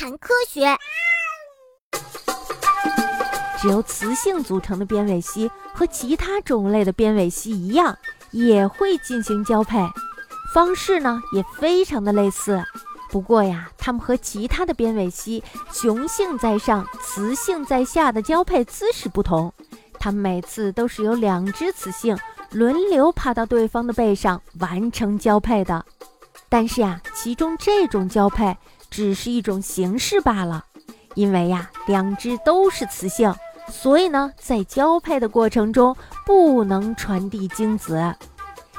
谈科学。只由雌性组成的鞭尾蜥和其他种类的鞭尾蜥一样，也会进行交配，方式呢也非常的类似。不过呀，它们和其他的鞭尾蜥雄性在上、雌性在下的交配姿势不同，它们每次都是由两只雌性轮流爬到对方的背上完成交配的。但是呀，其中这种交配只是一种形式罢了，因为呀，两只都是雌性，所以呢，在交配的过程中不能传递精子，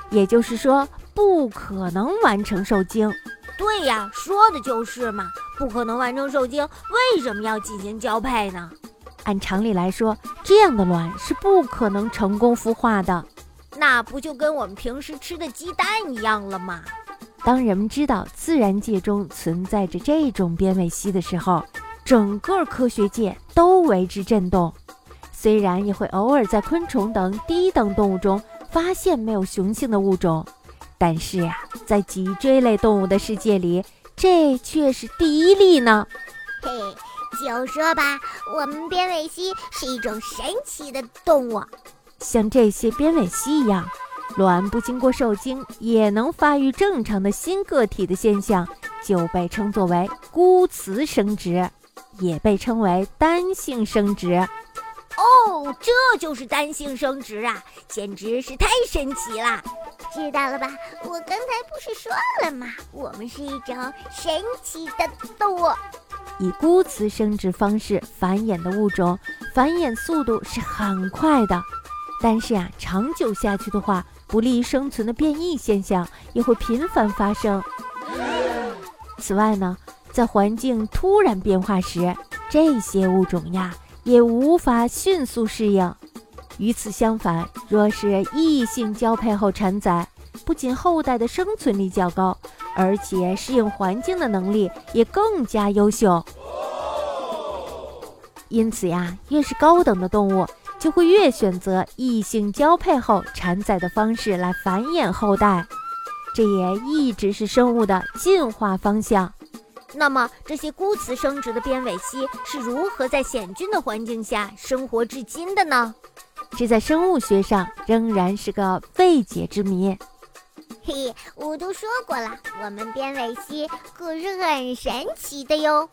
也就是说，不可能完成受精。对呀，说的就是嘛，不可能完成受精，为什么要进行交配呢？按常理来说，这样的卵是不可能成功孵化的，那不就跟我们平时吃的鸡蛋一样了吗？当人们知道自然界中存在着这种边尾蜥的时候，整个科学界都为之震动。虽然也会偶尔在昆虫等低等动物中发现没有雄性的物种，但是呀，在脊椎类动物的世界里，这却是第一例呢。嘿，就说吧，我们边尾蜥是一种神奇的动物，像这些边尾蜥一样。卵不经过受精也能发育正常的新个体的现象，就被称作为孤雌生殖，也被称为单性生殖。哦，这就是单性生殖啊，简直是太神奇了！知道了吧？我刚才不是说了吗？我们是一种神奇的动物，以孤雌生殖方式繁衍的物种，繁衍速度是很快的，但是啊，长久下去的话。不利于生存的变异现象也会频繁发生。此外呢，在环境突然变化时，这些物种呀也无法迅速适应。与此相反，若是异性交配后产崽，不仅后代的生存力较高，而且适应环境的能力也更加优秀。因此呀，越是高等的动物。就会越选择异性交配后产崽的方式来繁衍后代，这也一直是生物的进化方向。那么，这些孤雌生殖的边尾蜥是如何在险峻的环境下生活至今的呢？这在生物学上仍然是个未解之谜。嘿，我都说过了，我们边尾蜥可是很神奇的哟。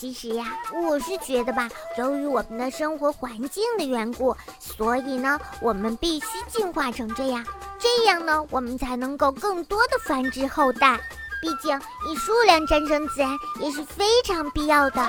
其实呀，我是觉得吧，由于我们的生活环境的缘故，所以呢，我们必须进化成这样，这样呢，我们才能够更多的繁殖后代。毕竟以数量战胜自然也是非常必要的。